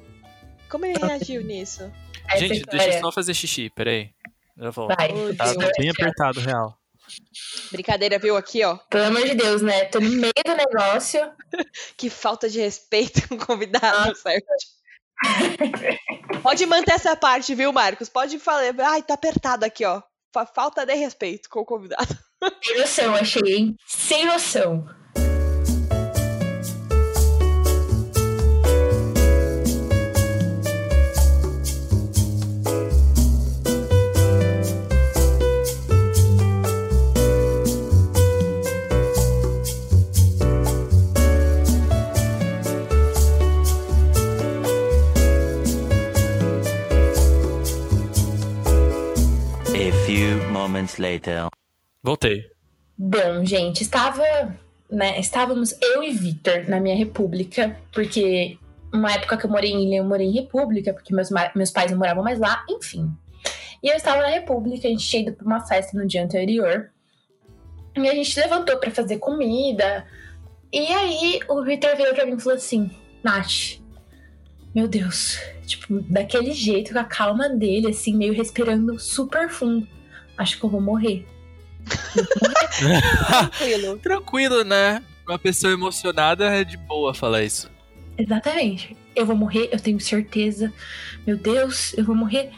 Como ele reagiu nisso? Gente, deixa eu só fazer xixi, peraí. Eu volto. Vai. Tá, tá bem apertado, real. Brincadeira, viu? Aqui, ó. Pelo amor de Deus, né? Tô no meio do negócio. Que falta de respeito com o convidado, certo? Pode manter essa parte, viu, Marcos? Pode falar. Ai, tá apertado aqui, ó. Fa- Falta de respeito com o convidado. Sem noção, achei, hein? Sem noção. Few moments later. Voltei. Bom, gente, estava, né, estávamos eu e Victor na minha república, porque uma época que eu morei em Ilha, eu morei em república, porque meus, meus pais não moravam mais lá, enfim. E eu estava na república, a gente tinha ido para uma festa no dia anterior. E a gente levantou para fazer comida. E aí o Victor veio para mim e falou assim: Nath, meu Deus, tipo, daquele jeito, com a calma dele, assim, meio respirando super fundo. Acho que eu vou morrer. Tranquilo. Tranquilo, né? Uma pessoa emocionada é de boa falar isso. Exatamente. Eu vou morrer, eu tenho certeza. Meu Deus, eu vou morrer.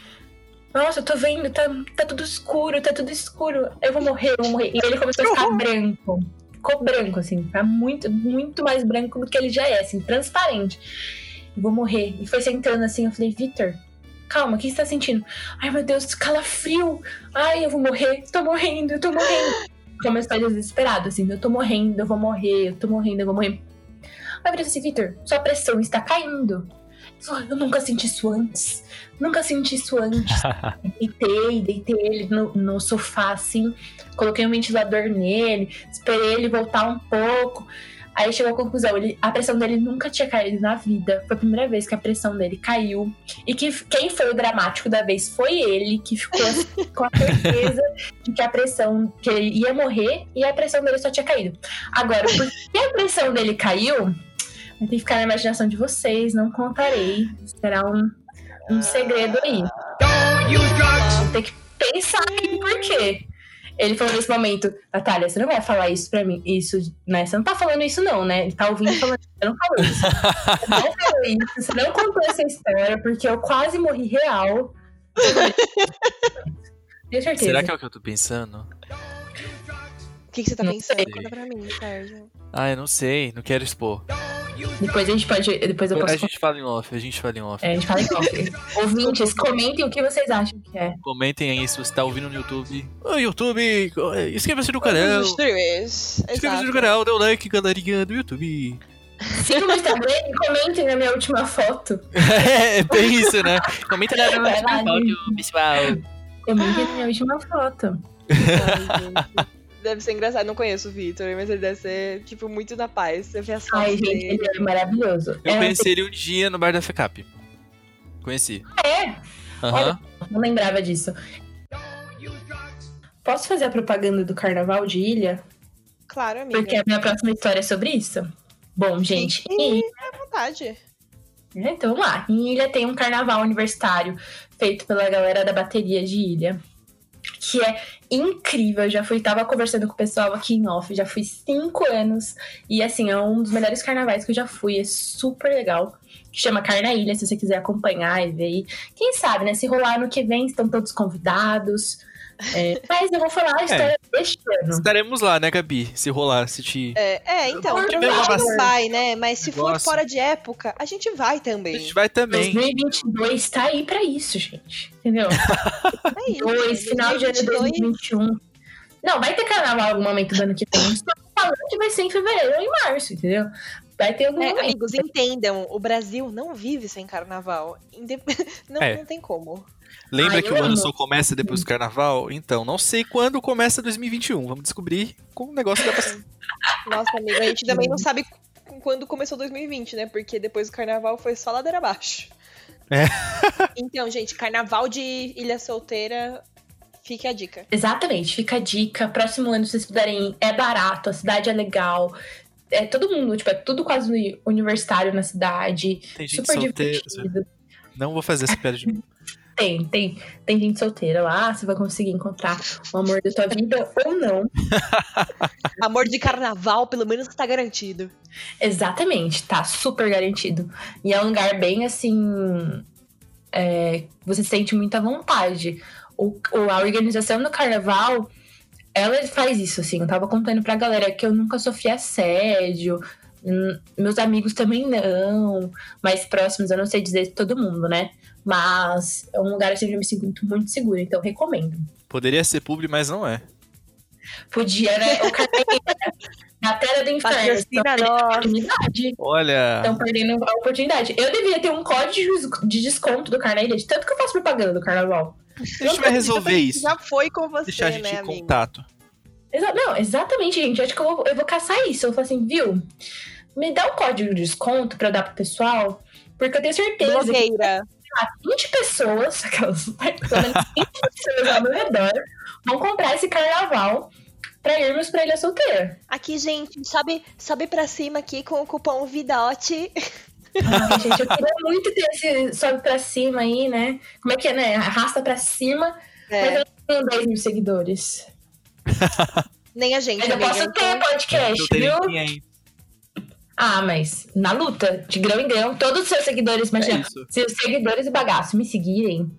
Nossa, eu tô vendo, tá, tá tudo escuro, tá tudo escuro. Eu vou morrer, eu vou morrer. E ele começou a ficar branco. Ficou branco, assim, tá muito, muito mais branco do que ele já é, assim, transparente. Eu vou morrer. E foi sentando assim, eu falei, Victor, calma, o que você tá sentindo? Ai, meu Deus, calafrio. Ai, eu vou morrer, tô morrendo, eu tô morrendo. Começou a desesperado, assim, eu tô morrendo, eu vou morrer, eu tô morrendo, eu vou morrer. Aí eu assim, Victor, sua pressão está caindo. Eu nunca senti isso antes. Nunca senti isso antes. deitei, deitei ele no, no sofá, assim. Coloquei um ventilador nele. Esperei ele voltar um pouco. Aí chegou à conclusão, ele, a pressão dele nunca tinha caído na vida. Foi a primeira vez que a pressão dele caiu. E que quem foi o dramático da vez foi ele, que ficou assim, com a certeza de que a pressão, que ele ia morrer e a pressão dele só tinha caído. Agora, por que a pressão dele caiu? Vai ter que ficar na imaginação de vocês, não contarei. Será um, um segredo aí. Vou ter que pensar aqui por quê. Ele falou nesse momento, Natália, você não vai falar isso pra mim, isso, né? Você não tá falando isso, não, né? Ele tá ouvindo falando, você não falou isso. Você não falou isso, você não contou essa história, porque eu quase morri real. Tenho certeza. Será que é o que eu tô pensando? O que, que você tá Não pensando? sei. Conta pra mim, Sérgio. Ah, eu não sei, não quero expor. Depois a gente pode. Depois eu A posso. gente fala em off, a gente fala em off. É, a gente fala em off. Ouvintes, comentem o que vocês acham que é. Comentem aí se você tá ouvindo no YouTube. Ô, YouTube, inscreva-se no canal. Inscreva-se no canal, dê um like, galerinha do YouTube. Sigam no Instagram e comentem na minha última foto. é, bem isso, né? Comenta na lá, última foto, pessoal. Comentem na minha última foto. Ai, gente. Deve ser engraçado, não conheço o Victor, mas ele deve ser, tipo, muito na paz. Você vê as Ai, gente, dele. ele é maravilhoso. Eu É, conheci ele um dia no bar da FECAP. Conheci. É? Aham. Não lembrava disso. Posso fazer a propaganda do carnaval de ilha? Claro, amiga. Porque a minha próxima história é sobre isso. Bom, gente, Ilha, é vontade. então vamos lá. Em Ilha tem um carnaval universitário feito pela galera da bateria de Ilha. Que é incrível. Eu já fui, tava conversando com o pessoal aqui em off, já fui cinco anos. E assim, é um dos melhores carnavais que eu já fui. É super legal. Chama Carna Ilha, se você quiser acompanhar e ver. Quem sabe, né? Se rolar ano que vem, estão todos convidados. É, mas eu vou falar a história deste ano. Estaremos lá, né, Gabi? Se rolar, se te. É, é, então, Por provavelmente não vai, né? Mas se for Negócio. fora de época, a gente vai A também. gente vai também. 2022 tá aí pra isso, gente. Entendeu? É isso. Dois, final de ano de 2022, 2021. Não, vai ter carnaval em algum momento do ano que vem. Só falando que vai ser em fevereiro ou em março, entendeu? Vai ter algum É, momento. amigos, entendam, o Brasil não vive sem carnaval. Indep- Não, É. não tem como. Lembra Ai, que o ano amo. só começa depois do carnaval? Então, não sei quando começa 2021. Vamos descobrir com o negócio da vacina. Nossa, amigo, a gente também não sabe quando começou 2020, né? Porque depois do carnaval foi só ladeira abaixo. É. Então, gente, carnaval de Ilha Solteira, fique a dica. Exatamente, fica a dica. Próximo ano, se vocês puderem é barato, a cidade é legal. É todo mundo, tipo, é tudo quase universitário na cidade. Tem gente super solteira. divertido. Não vou fazer essa piada de novo. Tem, tem, tem gente solteira lá, você vai conseguir encontrar o amor da tua vida ou não. Amor de carnaval, pelo menos tá garantido. Exatamente, tá super garantido. E é um lugar bem assim. é, você sente muita vontade. O- a organização do carnaval, ela faz isso, assim. Eu tava contando pra galera que eu nunca sofri assédio. hum, Meus amigos também não. Mais próximos, eu não sei dizer todo mundo, né? Mas é um lugar assim, onde eu me sinto muito segura, então recomendo. Poderia ser publi, mas não é. Podia, né? O carnaval na tela do inferno. Então. Olha. Estão perdendo a oportunidade. Eu deveria ter um código de desconto do carnaval, de tanto que eu faço propaganda do carnaval. A gente vai resolver isso. Já foi com você, Deixar a gente né, em contato. Exa- não, exatamente, gente. Acho que eu vou, eu vou caçar isso. Eu vou assim, viu? Me dá um código de desconto pra eu dar pro pessoal, porque eu tenho certeza que Blogueira. 20 pessoas, aquelas, pelo menos 20 pessoas ao meu redor, vão comprar esse carnaval pra irmos pra Ilha Solteira. Aqui, gente, sobe, sobe pra cima aqui com o cupom VIDOT. Ai, gente, eu queria muito ter esse sobe pra cima aí, né? Como é que é, né? Arrasta pra cima. Mas É, eu não tenho 10 mil seguidores. nem a gente, Mas eu posso ter podcast, viu? Ah, mas na luta, de grão em grão, todos os seus seguidores, É imagina, isso. se os seguidores do bagaço me seguirem,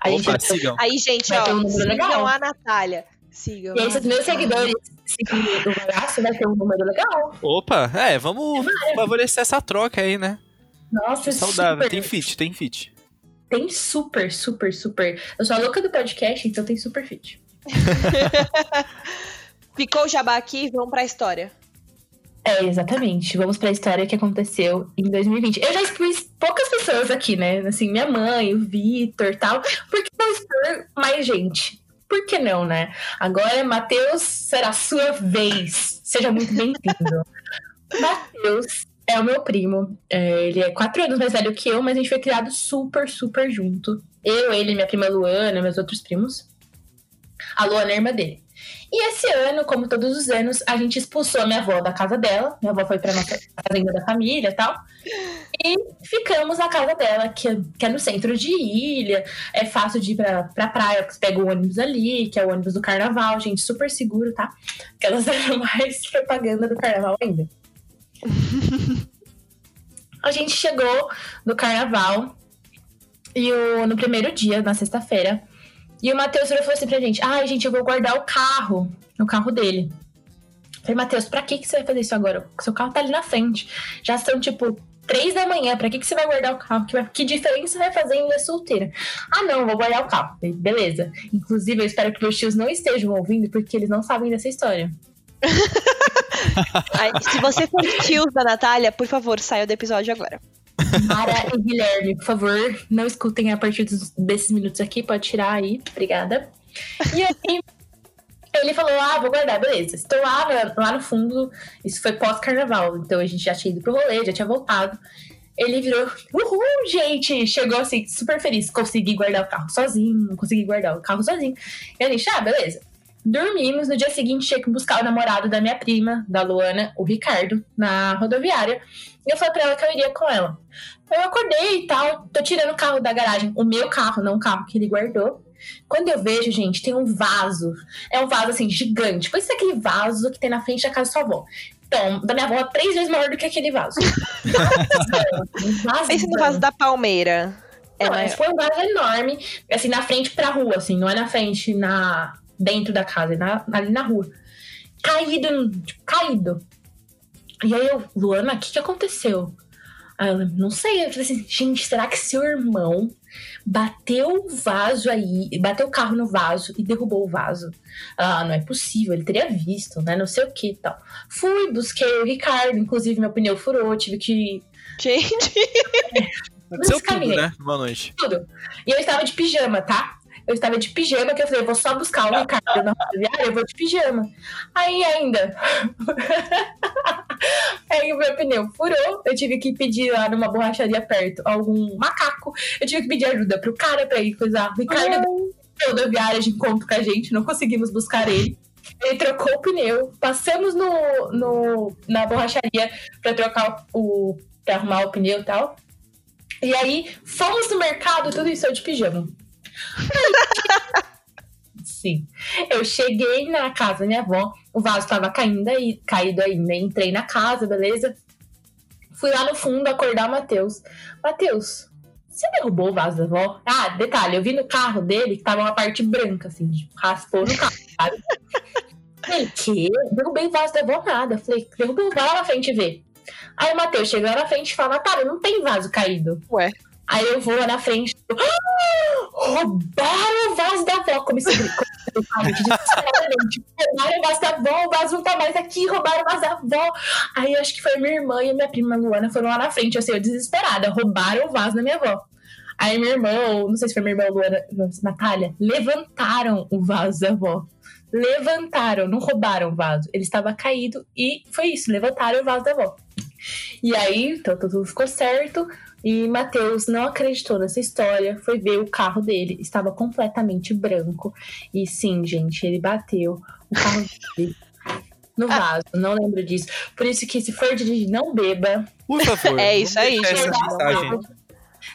a gente Opa, sigam. Aí, gente, ó, um sigam a Natália. Sigam. E aí, se os meus seguidores seguirem o vai ter um número legal. Opa, é, vamos favorecer essa troca aí, né? Nossa, Saudável. super. Tem fit, tem fit. Tem super, super, super. Eu sou a louca do podcast, então tem super fit. Ficou o jabá aqui, vamos pra história. É, exatamente. Vamos pra história que aconteceu em 2020. Eu já expus poucas pessoas aqui, né? Assim, minha mãe, o Vitor e tal. Por que não expor mais gente? Por que não, né? Agora, Matheus, será a sua vez. Seja muito bem-vindo. Matheus é o meu primo. É, ele é quatro anos mais velho que eu, mas a gente foi criado super, super junto. Eu, ele, minha prima Luana, meus outros primos. A Luana é a irmã dele. E esse ano, como todos os anos, a gente expulsou a minha avó da casa dela. Minha avó foi pra nossa fazenda da família e tal. E ficamos na casa dela, que é, que é no centro de ilha. É fácil de ir pra, pra praia, você pega o ônibus ali, que é o ônibus do carnaval, gente, super seguro, tá? Que elas eram mais propaganda do carnaval ainda. a gente chegou no carnaval e o, no primeiro dia, na sexta-feira, e o Matheus falou assim pra gente: Ai, gente, eu vou guardar o carro, o carro dele. Eu Falei, Matheus, pra que, que você vai fazer isso agora? O seu carro tá ali na frente. Já são, tipo, três da manhã. Pra que, que você vai guardar o carro? Que, que diferença vai fazer em ir solteira? Ah, não, vou guardar o carro. Beleza. Inclusive, eu espero que meus tios não estejam ouvindo, porque eles não sabem dessa história. Se você for tios da Natália, por favor, saia do episódio agora. Mara e Guilherme, por favor, não escutem a partir dos- desses minutos aqui. Pode tirar aí. Obrigada. E aí, ele falou: Ah, vou guardar, beleza. Estou lá, lá no fundo. Isso foi pós-carnaval. Então a gente já tinha ido pro rolê, já tinha voltado. Ele virou, uhul, gente! Chegou assim, super feliz. Consegui guardar o carro sozinho, consegui guardar o carro sozinho. E a gente, ah, beleza. Dormimos. No dia seguinte, tinha que buscar o namorado da minha prima, da Luana, o Ricardo, na rodoviária. E eu falei pra ela que eu iria com ela. Eu acordei e tal, tô tirando o carro da garagem, o meu carro, não o carro que ele guardou. Quando eu vejo, gente, tem um vaso. É um vaso assim, gigante. Pensa aquele vaso que tem na frente da casa da sua avó. Então, da minha avó é três vezes maior do que aquele vaso. um vaso Pense no vaso da palmeira. É não, maior. mas foi um vaso enorme, assim, na frente pra rua, assim, não é na frente, na dentro da casa, é na, ali na rua. Caído, tipo, caído. E aí eu, Luana, o que, que aconteceu? Aí ela, não sei. Eu falei assim, gente, será que seu irmão bateu o vaso aí, bateu o carro no vaso e derrubou o vaso? Ah, não é possível, ele teria visto, né? Não sei o que e tal. Fui, busquei o Ricardo, inclusive meu pneu furou, tive que Gente, Aconteceu tudo, né? Boa noite. tudo. E eu estava de pijama, tá? Eu estava de pijama, que eu falei, eu vou só buscar o Ricardo na rodoviária, eu vou de pijama. Aí ainda. Aí o meu pneu furou, eu tive que pedir lá numa borracharia perto algum macaco. Eu tive que pedir ajuda pro cara pra ir coisar. O Ricardo deu rodoviária de encontro com a gente, não conseguimos buscar ele. Ele trocou o pneu, passamos no, no, na borracharia pra trocar o. pra arrumar o pneu e tal. E aí, fomos no mercado, tudo isso eu de pijama. Sim. Eu cheguei na casa da minha avó, o vaso tava caindo aí, caído ainda. Entrei na casa, beleza? Fui lá no fundo acordar o Matheus. Matheus, você derrubou o vaso da avó? Ah, detalhe, eu vi no carro dele que tava uma parte branca, assim, tipo, raspou no carro, sabe? Falei, que? Derrubei o vaso da avó nada. Falei, derrubei o vaso lá na frente e vê. Aí o Matheus chegou lá na frente e fala, Natália, não tem vaso caído. Ué. Aí eu vou lá na frente. "Ah, roubaram o vaso da avó. Comecei a gritar, desesperadamente. Roubaram o vaso da avó, o vaso não tá mais aqui, roubaram o vaso da avó. Aí eu acho que foi minha irmã e minha prima Luana foram lá na frente, assim, eu desesperada, roubaram o vaso da minha avó. Aí minha irmã, ou não sei se foi minha irmã Luana, Natália, levantaram o vaso da avó. Levantaram, não roubaram o vaso. Ele estava caído e foi isso, levantaram o vaso da avó. E aí, então tudo ficou certo. E Matheus não acreditou nessa história, foi ver o carro dele, estava completamente branco. E sim, gente, ele bateu o carro dele. no vaso. Não lembro disso. Por isso que se for dirigir, não beba. Por favor. É isso aí, gente.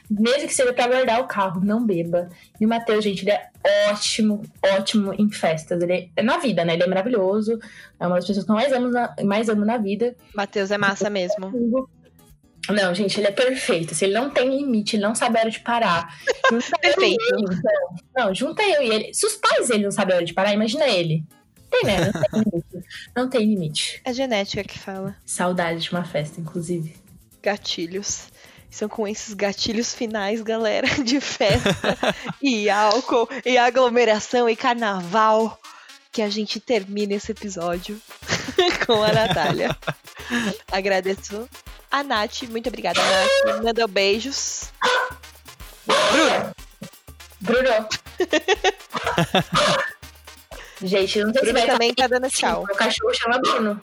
Mesmo que seja pra guardar o carro, não beba. E o Matheus, gente, ele é ótimo, ótimo em festas. Ele é na vida, né? Ele é maravilhoso. É uma das pessoas que eu mais amo na, mais amo na vida. Matheus é massa mesmo. Não, gente, ele é perfeito. Se ele não tem limite, ele não sabe a hora de parar. Perfeito. ele, então. Não, junta eu e ele. Se os pais dele não sabem a hora de parar, imagina ele. Tem, né? Não tem limite. Não tem limite. É genética que fala. Saudade de uma festa, inclusive. Gatilhos. São com esses gatilhos finais, galera, de festa e álcool e aglomeração e carnaval que a gente termina esse episódio com a Natália. Agradeço a Nath. Muito obrigada, Nath. Manda beijos. Bruno. gente, não sei se Bruno vai também tá dando tchau. Meu cachorro chama Bruno.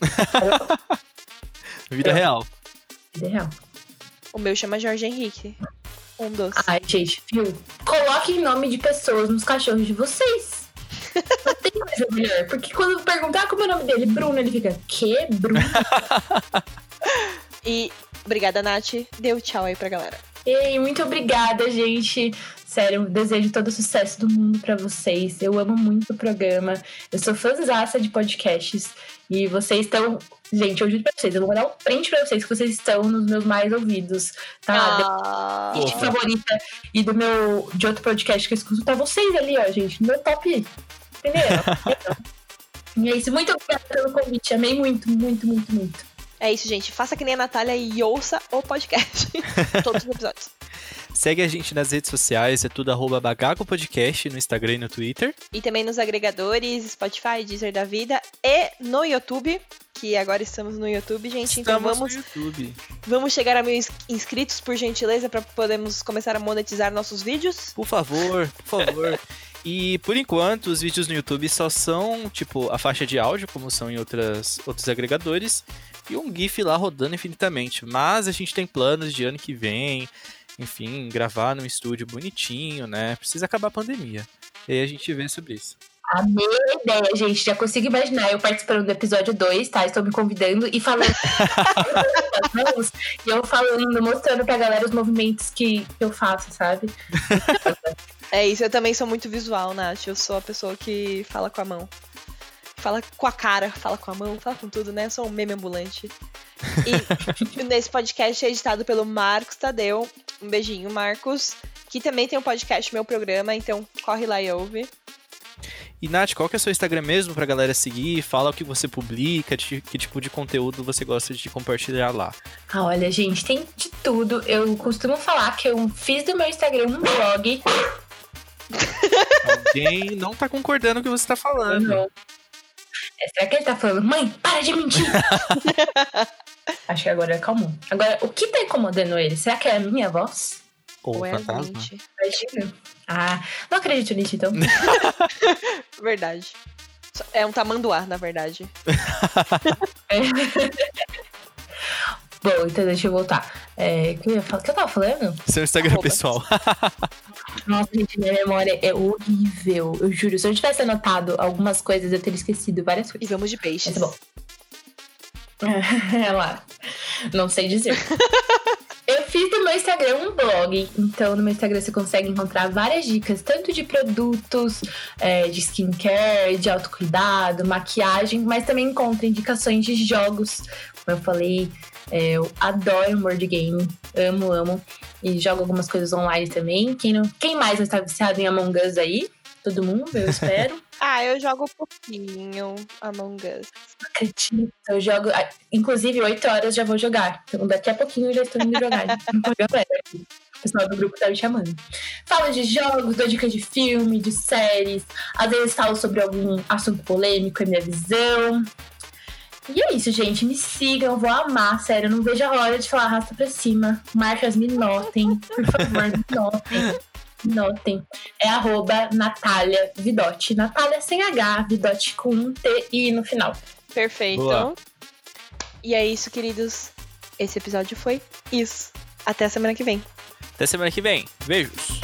Vida real. Vida real. O meu chama Jorge Henrique. Um doce. Ai, gente, viu? Coloquem nome de pessoas nos cachorros de vocês. Tem coisa melhor. Porque quando perguntar como é o nome dele, Bruno, ele fica, que Bruno? E obrigada, Nath. Deu tchau aí pra galera. Ei, muito obrigada, gente. Sério, desejo todo o sucesso do mundo pra vocês. Eu amo muito o programa. Eu sou fãzaça de podcasts. E vocês estão. Gente, eu juro pra vocês, eu vou dar um print pra vocês que vocês estão nos meus mais ouvidos. Tá? Ah, Fofa. favorita e do meu. de outro podcast que eu escuto, tá vocês ali, ó, gente. no Meu top. Entendeu? e é isso. Muito obrigada pelo convite. Amei muito, muito, muito, muito. É isso, gente. Faça que nem a Natália e ouça o podcast. Todos os episódios. Segue a gente nas redes sociais, é tudo arroba Bagaco Podcast no Instagram e no Twitter. E também nos agregadores Spotify, Deezer da Vida e no YouTube. Que agora estamos no YouTube, gente. então Estamos vamos, no YouTube. vamos chegar a mil ins- inscritos, por gentileza, para podermos começar a monetizar nossos vídeos. Por favor, por favor. E por enquanto, os vídeos no YouTube só são, tipo, a faixa de áudio, como são em outras, outros agregadores, e um GIF lá rodando infinitamente. Mas a gente tem planos de ano que vem, enfim, gravar num estúdio bonitinho, né? Precisa acabar a pandemia. E aí a gente vê sobre isso. Amei a ideia, gente. Já consigo imaginar eu participando do episódio 2, tá? Estou me convidando e falando. as mãos, e eu falando, mostrando pra galera os movimentos que eu faço, sabe? É isso, eu também sou muito visual, Nath. Eu sou a pessoa que fala com a mão. Fala com a cara, fala com a mão, fala com tudo, né? Eu sou um meme ambulante. E nesse podcast é editado pelo Marcos Tadeu. Um beijinho, Marcos. Que também tem um podcast, meu programa, então corre lá e ouve. E Nath, qual que é o seu Instagram mesmo pra galera seguir? Fala o que você publica, de- que tipo de conteúdo você gosta de compartilhar lá. Ah, olha, gente, tem de tudo. Eu costumo falar que eu fiz do meu Instagram um blog. Alguém não tá concordando com o que você tá falando. Não. É, Será que ele tá falando, mãe, para de mentir? Acho que agora acalmou. Agora, o que tá incomodando ele? Será que é a minha voz? Ou Ou é a fantasma. mente. Imagina. Ah, não acredito nisso, então. Verdade. É um tamanduá, na verdade. Bom, então deixa eu voltar. É, o que eu que eu tava falando? Seu Instagram Arroba. pessoal. Nossa, gente, minha memória é horrível. Eu juro. Se eu tivesse anotado algumas coisas, eu teria esquecido várias E coisas. vamos de peixes. Mas tá bom. É lá. Não sei dizer. Eu fiz do meu Instagram um blog, então no meu Instagram você consegue encontrar várias dicas, tanto de produtos, é, de skincare, de autocuidado, maquiagem, mas também encontra indicações de jogos. Como eu falei, é, eu adoro board game, amo, amo. E jogo algumas coisas online também. Quem, não, quem mais não está viciado em Among Us aí? Todo mundo, eu espero. Ah, eu jogo um pouquinho Among Us. acredito. Eu jogo. ah, Inclusive, 8 horas já vou jogar. Então, daqui a pouquinho eu já estou indo jogar. aqui. O pessoal do grupo tá me chamando. Falo de jogos, dou dicas de filme, de séries. Às vezes falo sobre algum assunto polêmico, é minha visão. E é isso, gente. Me sigam, vou amar, sério. Eu não vejo a hora de falar arrasta pra cima. Marcas, me notem. Por favor, me notem. Notem. É arroba Natália Vidotti. Natália sem H, Vidotti com um T I no final. Perfeito. Boa. E é isso, queridos. Esse episódio foi isso. Até a semana que vem. Até semana que vem. Beijos.